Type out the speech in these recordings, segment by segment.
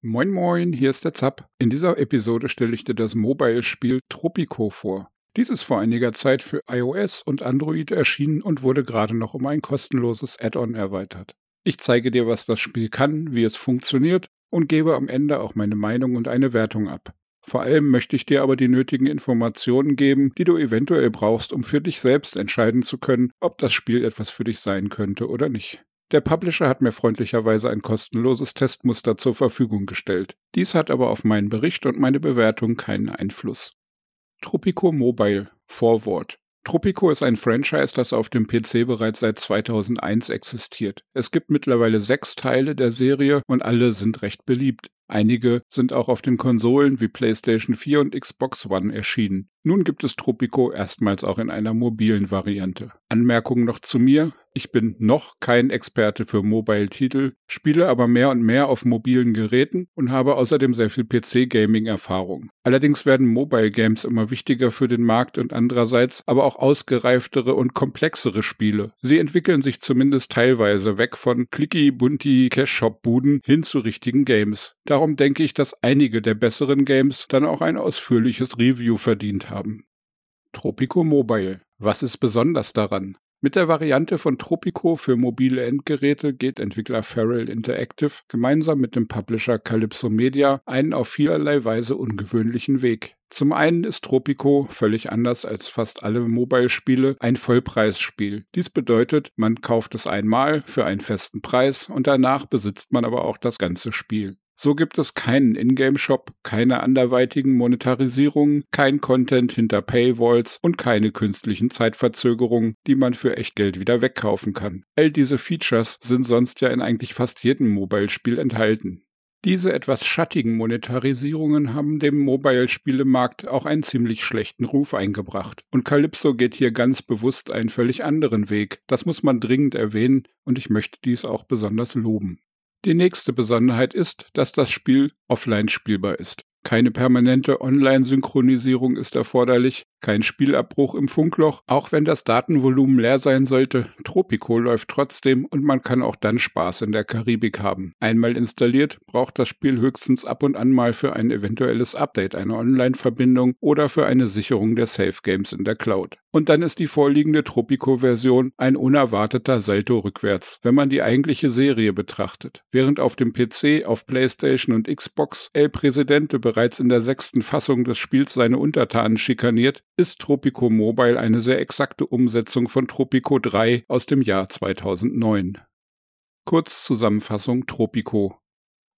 Moin Moin, hier ist der Zap. In dieser Episode stelle ich dir das Mobile-Spiel Tropico vor. Dies ist vor einiger Zeit für iOS und Android erschienen und wurde gerade noch um ein kostenloses Add-on erweitert. Ich zeige dir, was das Spiel kann, wie es funktioniert und gebe am Ende auch meine Meinung und eine Wertung ab. Vor allem möchte ich dir aber die nötigen Informationen geben, die du eventuell brauchst, um für dich selbst entscheiden zu können, ob das Spiel etwas für dich sein könnte oder nicht. Der Publisher hat mir freundlicherweise ein kostenloses Testmuster zur Verfügung gestellt. Dies hat aber auf meinen Bericht und meine Bewertung keinen Einfluss. Tropico Mobile Vorwort Tropico ist ein Franchise, das auf dem PC bereits seit 2001 existiert. Es gibt mittlerweile sechs Teile der Serie und alle sind recht beliebt. Einige sind auch auf den Konsolen wie PlayStation 4 und Xbox One erschienen. Nun gibt es Tropico erstmals auch in einer mobilen Variante. Anmerkung noch zu mir. Ich bin noch kein Experte für Mobile-Titel, spiele aber mehr und mehr auf mobilen Geräten und habe außerdem sehr viel PC-Gaming-Erfahrung. Allerdings werden Mobile Games immer wichtiger für den Markt und andererseits aber auch ausgereiftere und komplexere Spiele. Sie entwickeln sich zumindest teilweise weg von clicky, bunti Cash-Shop-Buden hin zu richtigen Games. Darum denke ich, dass einige der besseren Games dann auch ein ausführliches Review verdient haben. Tropico Mobile. Was ist besonders daran? Mit der Variante von Tropico für mobile Endgeräte geht Entwickler Feral Interactive gemeinsam mit dem Publisher Calypso Media einen auf vielerlei Weise ungewöhnlichen Weg. Zum einen ist Tropico völlig anders als fast alle Mobile-Spiele ein Vollpreisspiel. Dies bedeutet, man kauft es einmal für einen festen Preis und danach besitzt man aber auch das ganze Spiel. So gibt es keinen Ingame-Shop, keine anderweitigen Monetarisierungen, kein Content hinter Paywalls und keine künstlichen Zeitverzögerungen, die man für Echtgeld wieder wegkaufen kann. All diese Features sind sonst ja in eigentlich fast jedem Mobile-Spiel enthalten. Diese etwas schattigen Monetarisierungen haben dem Mobile-Spielemarkt auch einen ziemlich schlechten Ruf eingebracht. Und Calypso geht hier ganz bewusst einen völlig anderen Weg. Das muss man dringend erwähnen und ich möchte dies auch besonders loben. Die nächste Besonderheit ist, dass das Spiel offline spielbar ist. Keine permanente Online-Synchronisierung ist erforderlich, kein Spielabbruch im Funkloch, auch wenn das Datenvolumen leer sein sollte. Tropico läuft trotzdem und man kann auch dann Spaß in der Karibik haben. Einmal installiert, braucht das Spiel höchstens ab und an mal für ein eventuelles Update eine Online-Verbindung oder für eine Sicherung der Safe Games in der Cloud. Und dann ist die vorliegende Tropico-Version ein unerwarteter Salto rückwärts, wenn man die eigentliche Serie betrachtet. Während auf dem PC, auf PlayStation und Xbox El Presidente bereits in der sechsten Fassung des Spiels seine Untertanen schikaniert, ist Tropico Mobile eine sehr exakte Umsetzung von Tropico 3 aus dem Jahr 2009. Kurzzusammenfassung Tropico.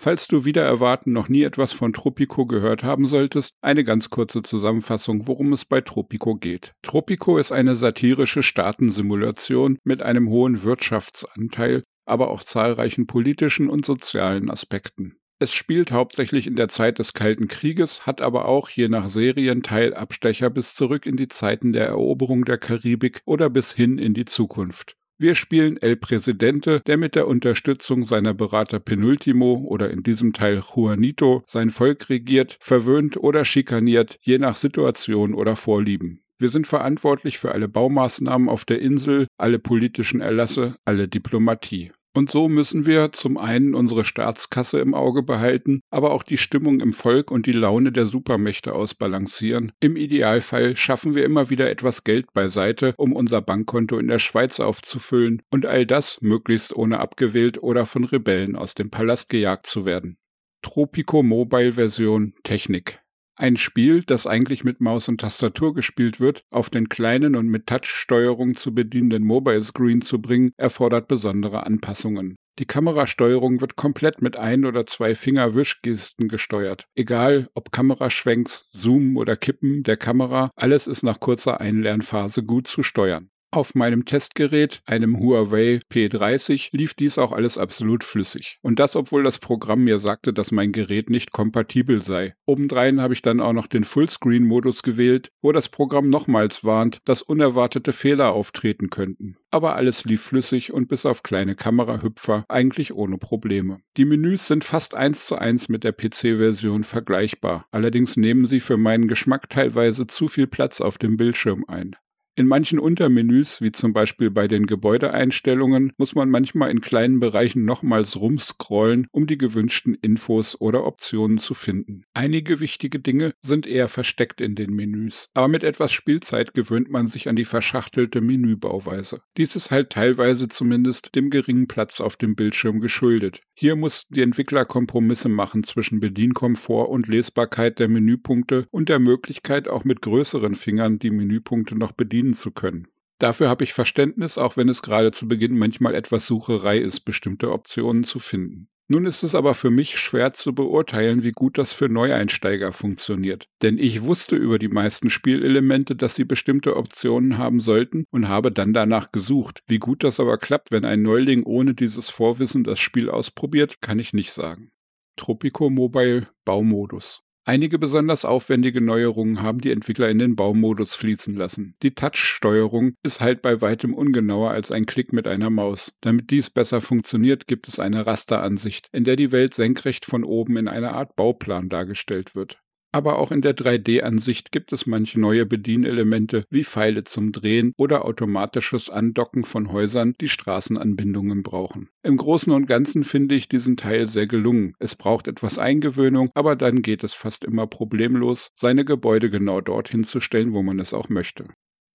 Falls du wieder erwarten noch nie etwas von Tropico gehört haben solltest, eine ganz kurze Zusammenfassung, worum es bei Tropico geht. Tropico ist eine satirische Staatensimulation mit einem hohen Wirtschaftsanteil, aber auch zahlreichen politischen und sozialen Aspekten. Es spielt hauptsächlich in der Zeit des Kalten Krieges, hat aber auch je nach Serienteil Abstecher bis zurück in die Zeiten der Eroberung der Karibik oder bis hin in die Zukunft. Wir spielen El Presidente, der mit der Unterstützung seiner Berater Penultimo oder in diesem Teil Juanito sein Volk regiert, verwöhnt oder schikaniert, je nach Situation oder Vorlieben. Wir sind verantwortlich für alle Baumaßnahmen auf der Insel, alle politischen Erlasse, alle Diplomatie. Und so müssen wir zum einen unsere Staatskasse im Auge behalten, aber auch die Stimmung im Volk und die Laune der Supermächte ausbalancieren. Im Idealfall schaffen wir immer wieder etwas Geld beiseite, um unser Bankkonto in der Schweiz aufzufüllen und all das möglichst ohne abgewählt oder von Rebellen aus dem Palast gejagt zu werden. Tropico Mobile Version Technik ein Spiel, das eigentlich mit Maus und Tastatur gespielt wird, auf den kleinen und mit Touch-Steuerung zu bedienenden Mobile Screen zu bringen, erfordert besondere Anpassungen. Die Kamerasteuerung wird komplett mit ein oder zwei Fingerwischgesten gesteuert. Egal ob Kameraschwenks, Zoom oder Kippen der Kamera, alles ist nach kurzer Einlernphase gut zu steuern. Auf meinem Testgerät, einem Huawei P30, lief dies auch alles absolut flüssig. Und das, obwohl das Programm mir sagte, dass mein Gerät nicht kompatibel sei. Obendrein habe ich dann auch noch den Fullscreen-Modus gewählt, wo das Programm nochmals warnt, dass unerwartete Fehler auftreten könnten. Aber alles lief flüssig und bis auf kleine Kamerahüpfer eigentlich ohne Probleme. Die Menüs sind fast eins zu eins mit der PC-Version vergleichbar. Allerdings nehmen sie für meinen Geschmack teilweise zu viel Platz auf dem Bildschirm ein. In manchen Untermenüs, wie zum Beispiel bei den Gebäudeeinstellungen, muss man manchmal in kleinen Bereichen nochmals rumscrollen, um die gewünschten Infos oder Optionen zu finden. Einige wichtige Dinge sind eher versteckt in den Menüs, aber mit etwas Spielzeit gewöhnt man sich an die verschachtelte Menübauweise. Dies ist halt teilweise zumindest dem geringen Platz auf dem Bildschirm geschuldet. Hier mussten die Entwickler Kompromisse machen zwischen Bedienkomfort und Lesbarkeit der Menüpunkte und der Möglichkeit, auch mit größeren Fingern die Menüpunkte noch bedienen zu können. Dafür habe ich Verständnis, auch wenn es gerade zu Beginn manchmal etwas Sucherei ist, bestimmte Optionen zu finden. Nun ist es aber für mich schwer zu beurteilen, wie gut das für Neueinsteiger funktioniert. Denn ich wusste über die meisten Spielelemente, dass sie bestimmte Optionen haben sollten und habe dann danach gesucht. Wie gut das aber klappt, wenn ein Neuling ohne dieses Vorwissen das Spiel ausprobiert, kann ich nicht sagen. Tropico Mobile Baumodus. Einige besonders aufwendige Neuerungen haben die Entwickler in den Baumodus fließen lassen. Die Touch-Steuerung ist halt bei weitem ungenauer als ein Klick mit einer Maus. Damit dies besser funktioniert, gibt es eine Rasteransicht, in der die Welt senkrecht von oben in einer Art Bauplan dargestellt wird. Aber auch in der 3D-Ansicht gibt es manche neue Bedienelemente wie Pfeile zum Drehen oder automatisches Andocken von Häusern, die Straßenanbindungen brauchen. Im Großen und Ganzen finde ich diesen Teil sehr gelungen. Es braucht etwas Eingewöhnung, aber dann geht es fast immer problemlos, seine Gebäude genau dorthin zu stellen, wo man es auch möchte.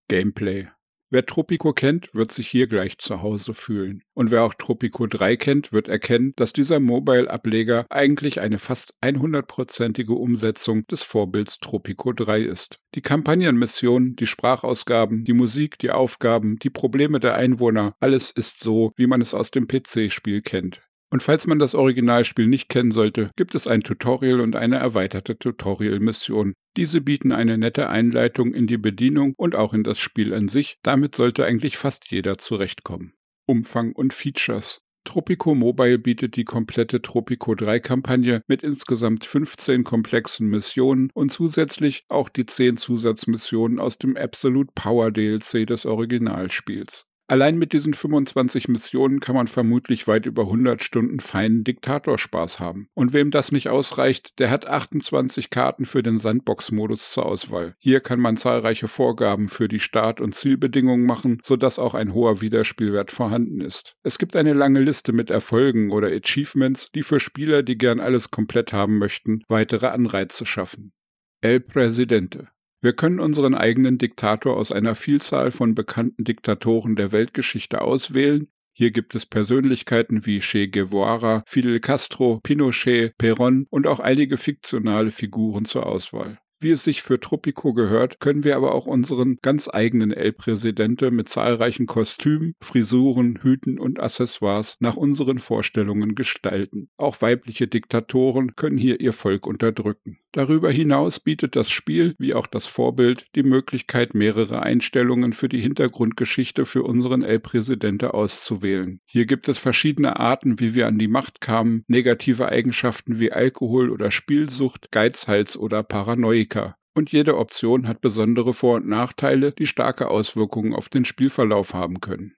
Gameplay Wer Tropico kennt, wird sich hier gleich zu Hause fühlen. Und wer auch Tropico 3 kennt, wird erkennen, dass dieser Mobile-Ableger eigentlich eine fast 100%ige Umsetzung des Vorbilds Tropico 3 ist. Die Kampagnenmission, die Sprachausgaben, die Musik, die Aufgaben, die Probleme der Einwohner, alles ist so, wie man es aus dem PC-Spiel kennt. Und falls man das Originalspiel nicht kennen sollte, gibt es ein Tutorial und eine erweiterte Tutorial-Mission. Diese bieten eine nette Einleitung in die Bedienung und auch in das Spiel an sich. Damit sollte eigentlich fast jeder zurechtkommen. Umfang und Features. Tropico Mobile bietet die komplette Tropico 3 Kampagne mit insgesamt 15 komplexen Missionen und zusätzlich auch die 10 Zusatzmissionen aus dem Absolute Power DLC des Originalspiels. Allein mit diesen 25 Missionen kann man vermutlich weit über 100 Stunden feinen Diktatorspaß haben. Und wem das nicht ausreicht, der hat 28 Karten für den Sandbox-Modus zur Auswahl. Hier kann man zahlreiche Vorgaben für die Start- und Zielbedingungen machen, sodass auch ein hoher Wiederspielwert vorhanden ist. Es gibt eine lange Liste mit Erfolgen oder Achievements, die für Spieler, die gern alles komplett haben möchten, weitere Anreize schaffen. El Presidente wir können unseren eigenen Diktator aus einer Vielzahl von bekannten Diktatoren der Weltgeschichte auswählen. Hier gibt es Persönlichkeiten wie Che Guevara, Fidel Castro, Pinochet, Perón und auch einige fiktionale Figuren zur Auswahl. Wie es sich für Tropico gehört, können wir aber auch unseren ganz eigenen El Presidente mit zahlreichen Kostümen, Frisuren, Hüten und Accessoires nach unseren Vorstellungen gestalten. Auch weibliche Diktatoren können hier ihr Volk unterdrücken. Darüber hinaus bietet das Spiel, wie auch das Vorbild, die Möglichkeit, mehrere Einstellungen für die Hintergrundgeschichte für unseren El Presidente auszuwählen. Hier gibt es verschiedene Arten, wie wir an die Macht kamen, negative Eigenschaften wie Alkohol oder Spielsucht, Geizhals oder Paranoia Musiker. Und jede Option hat besondere Vor- und Nachteile, die starke Auswirkungen auf den Spielverlauf haben können.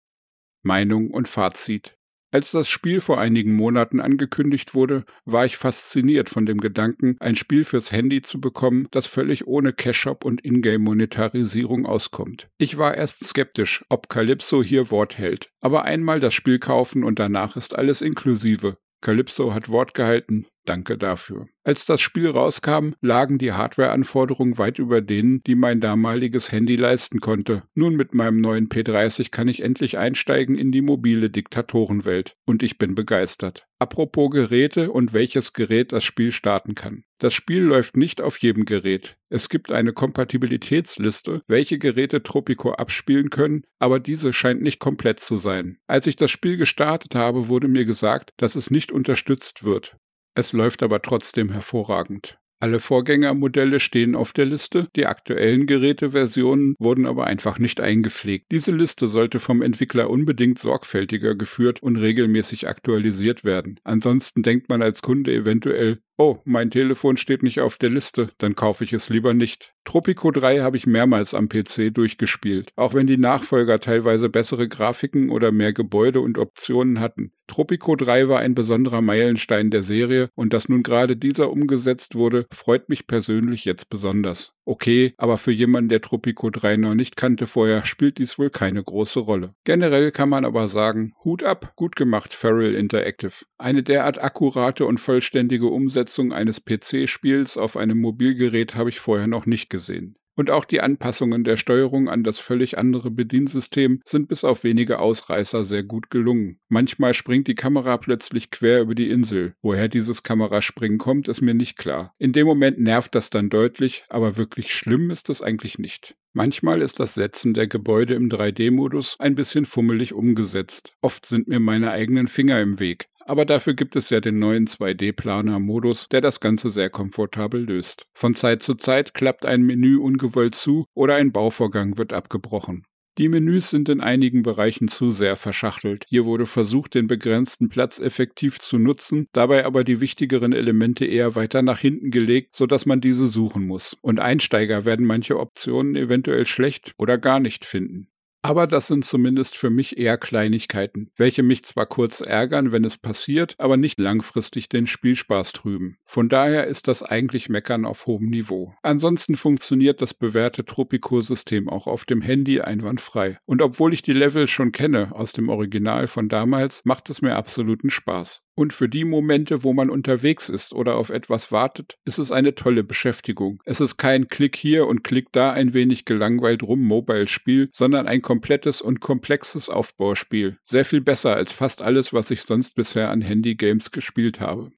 Meinung und Fazit. Als das Spiel vor einigen Monaten angekündigt wurde, war ich fasziniert von dem Gedanken, ein Spiel fürs Handy zu bekommen, das völlig ohne Cash-Shop und Ingame-Monetarisierung auskommt. Ich war erst skeptisch, ob Calypso hier Wort hält, aber einmal das Spiel kaufen und danach ist alles inklusive. Calypso hat Wort gehalten, danke dafür. Als das Spiel rauskam, lagen die Hardware-Anforderungen weit über denen, die mein damaliges Handy leisten konnte. Nun mit meinem neuen P30 kann ich endlich einsteigen in die mobile Diktatorenwelt. Und ich bin begeistert. Apropos Geräte und welches Gerät das Spiel starten kann. Das Spiel läuft nicht auf jedem Gerät. Es gibt eine Kompatibilitätsliste, welche Geräte Tropico abspielen können, aber diese scheint nicht komplett zu sein. Als ich das Spiel gestartet habe, wurde mir gesagt, dass es nicht unterstützt wird. Es läuft aber trotzdem hervorragend. Alle Vorgängermodelle stehen auf der Liste, die aktuellen Geräteversionen wurden aber einfach nicht eingepflegt. Diese Liste sollte vom Entwickler unbedingt sorgfältiger geführt und regelmäßig aktualisiert werden. Ansonsten denkt man als Kunde eventuell, Oh, mein Telefon steht nicht auf der Liste, dann kaufe ich es lieber nicht. Tropico 3 habe ich mehrmals am PC durchgespielt, auch wenn die Nachfolger teilweise bessere Grafiken oder mehr Gebäude und Optionen hatten. Tropico 3 war ein besonderer Meilenstein der Serie und dass nun gerade dieser umgesetzt wurde, freut mich persönlich jetzt besonders. Okay, aber für jemanden, der Tropico 3 noch nicht kannte vorher, spielt dies wohl keine große Rolle. Generell kann man aber sagen, Hut ab, gut gemacht, Feral Interactive. Eine derart akkurate und vollständige Umsetzung eines PC-Spiels auf einem Mobilgerät habe ich vorher noch nicht gesehen. Und auch die Anpassungen der Steuerung an das völlig andere Bediensystem sind bis auf wenige Ausreißer sehr gut gelungen. Manchmal springt die Kamera plötzlich quer über die Insel. Woher dieses Kameraspringen kommt, ist mir nicht klar. In dem Moment nervt das dann deutlich, aber wirklich schlimm ist es eigentlich nicht. Manchmal ist das Setzen der Gebäude im 3D-Modus ein bisschen fummelig umgesetzt. Oft sind mir meine eigenen Finger im Weg. Aber dafür gibt es ja den neuen 2D-Planer-Modus, der das Ganze sehr komfortabel löst. Von Zeit zu Zeit klappt ein Menü ungewollt zu oder ein Bauvorgang wird abgebrochen. Die Menüs sind in einigen Bereichen zu sehr verschachtelt. Hier wurde versucht, den begrenzten Platz effektiv zu nutzen, dabei aber die wichtigeren Elemente eher weiter nach hinten gelegt, sodass man diese suchen muss. Und Einsteiger werden manche Optionen eventuell schlecht oder gar nicht finden. Aber das sind zumindest für mich eher Kleinigkeiten, welche mich zwar kurz ärgern, wenn es passiert, aber nicht langfristig den Spielspaß trüben. Von daher ist das eigentlich Meckern auf hohem Niveau. Ansonsten funktioniert das bewährte Tropico-System auch auf dem Handy einwandfrei. Und obwohl ich die Level schon kenne aus dem Original von damals, macht es mir absoluten Spaß. Und für die Momente, wo man unterwegs ist oder auf etwas wartet, ist es eine tolle Beschäftigung. Es ist kein Klick hier und Klick da ein wenig gelangweilt rum Mobile-Spiel, sondern ein komplettes und komplexes Aufbauspiel. Sehr viel besser als fast alles, was ich sonst bisher an Handy-Games gespielt habe.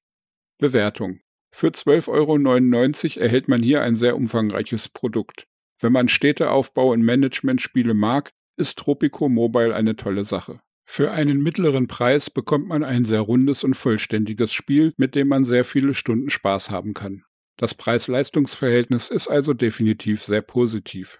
Bewertung. Für 12,99 Euro erhält man hier ein sehr umfangreiches Produkt. Wenn man Städteaufbau und Management-Spiele mag, ist Tropico Mobile eine tolle Sache. Für einen mittleren Preis bekommt man ein sehr rundes und vollständiges Spiel, mit dem man sehr viele Stunden Spaß haben kann. Das Preis-Leistungs-Verhältnis ist also definitiv sehr positiv.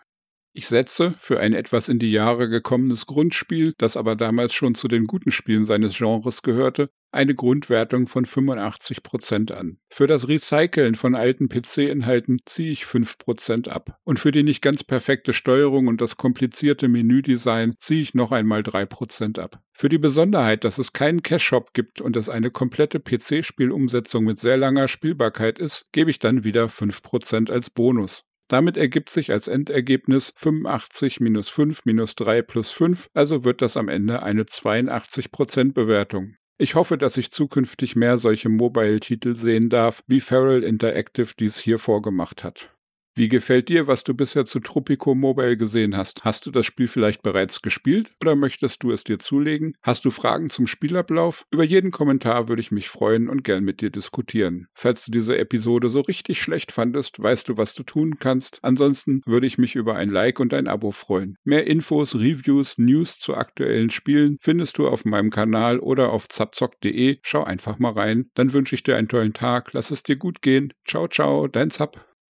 Ich setze für ein etwas in die Jahre gekommenes Grundspiel, das aber damals schon zu den guten Spielen seines Genres gehörte, eine Grundwertung von 85 Prozent an. Für das Recyceln von alten PC-Inhalten ziehe ich 5 Prozent ab. Und für die nicht ganz perfekte Steuerung und das komplizierte Menüdesign ziehe ich noch einmal 3 Prozent ab. Für die Besonderheit, dass es keinen Cache-Shop gibt und es eine komplette PC-Spielumsetzung mit sehr langer Spielbarkeit ist, gebe ich dann wieder 5 Prozent als Bonus. Damit ergibt sich als Endergebnis 85 minus 5 minus 3 plus 5, also wird das am Ende eine 82% Bewertung. Ich hoffe, dass ich zukünftig mehr solche Mobile-Titel sehen darf, wie Feral Interactive dies hier vorgemacht hat. Wie gefällt dir, was du bisher zu Tropico Mobile gesehen hast? Hast du das Spiel vielleicht bereits gespielt oder möchtest du es dir zulegen? Hast du Fragen zum Spielablauf? Über jeden Kommentar würde ich mich freuen und gern mit dir diskutieren. Falls du diese Episode so richtig schlecht fandest, weißt du, was du tun kannst. Ansonsten würde ich mich über ein Like und ein Abo freuen. Mehr Infos, Reviews, News zu aktuellen Spielen findest du auf meinem Kanal oder auf zapzock.de. Schau einfach mal rein. Dann wünsche ich dir einen tollen Tag. Lass es dir gut gehen. Ciao, ciao, dein Zap.